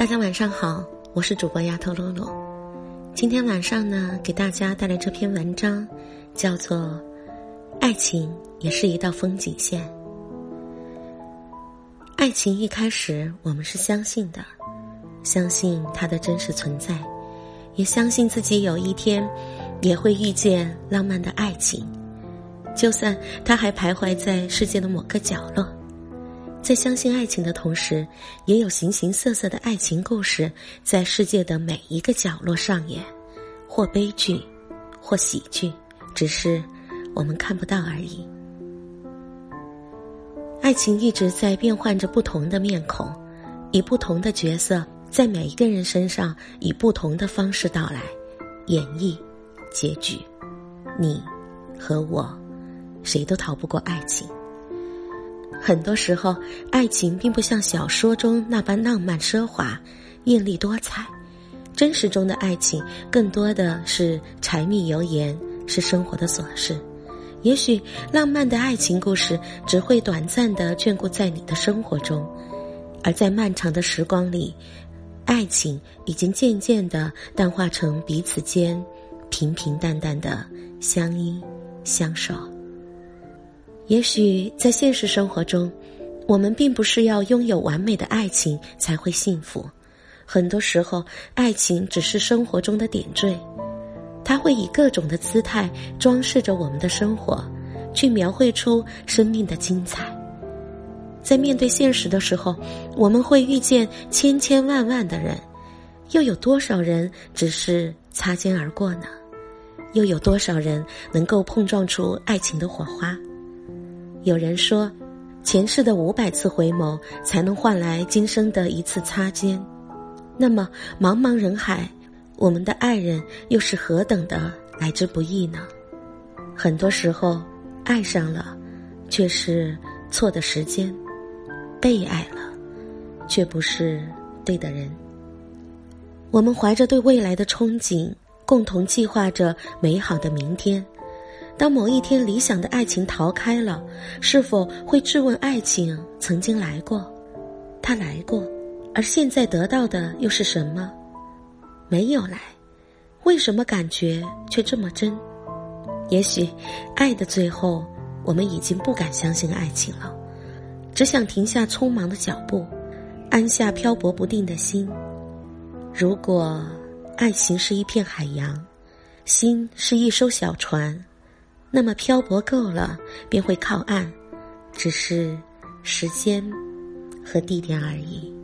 大家晚上好，我是主播丫头洛洛。今天晚上呢，给大家带来这篇文章，叫做《爱情也是一道风景线》。爱情一开始我们是相信的，相信它的真实存在，也相信自己有一天也会遇见浪漫的爱情，就算它还徘徊在世界的某个角落。在相信爱情的同时，也有形形色色的爱情故事在世界的每一个角落上演，或悲剧，或喜剧，只是我们看不到而已。爱情一直在变换着不同的面孔，以不同的角色在每一个人身上以不同的方式到来，演绎结局。你和我，谁都逃不过爱情。很多时候，爱情并不像小说中那般浪漫奢华、艳丽多彩。真实中的爱情更多的是柴米油盐，是生活的琐事。也许浪漫的爱情故事只会短暂的眷顾在你的生活中，而在漫长的时光里，爱情已经渐渐的淡化成彼此间平平淡淡的相依相守。也许在现实生活中，我们并不是要拥有完美的爱情才会幸福。很多时候，爱情只是生活中的点缀，它会以各种的姿态装饰着我们的生活，去描绘出生命的精彩。在面对现实的时候，我们会遇见千千万万的人，又有多少人只是擦肩而过呢？又有多少人能够碰撞出爱情的火花？有人说，前世的五百次回眸才能换来今生的一次擦肩。那么，茫茫人海，我们的爱人又是何等的来之不易呢？很多时候，爱上了，却是错的时间；被爱了，却不是对的人。我们怀着对未来的憧憬，共同计划着美好的明天。当某一天理想的爱情逃开了，是否会质问爱情曾经来过？他来过，而现在得到的又是什么？没有来，为什么感觉却这么真？也许，爱的最后，我们已经不敢相信爱情了，只想停下匆忙的脚步，安下漂泊不定的心。如果爱情是一片海洋，心是一艘小船。那么漂泊够了，便会靠岸，只是时间和地点而已。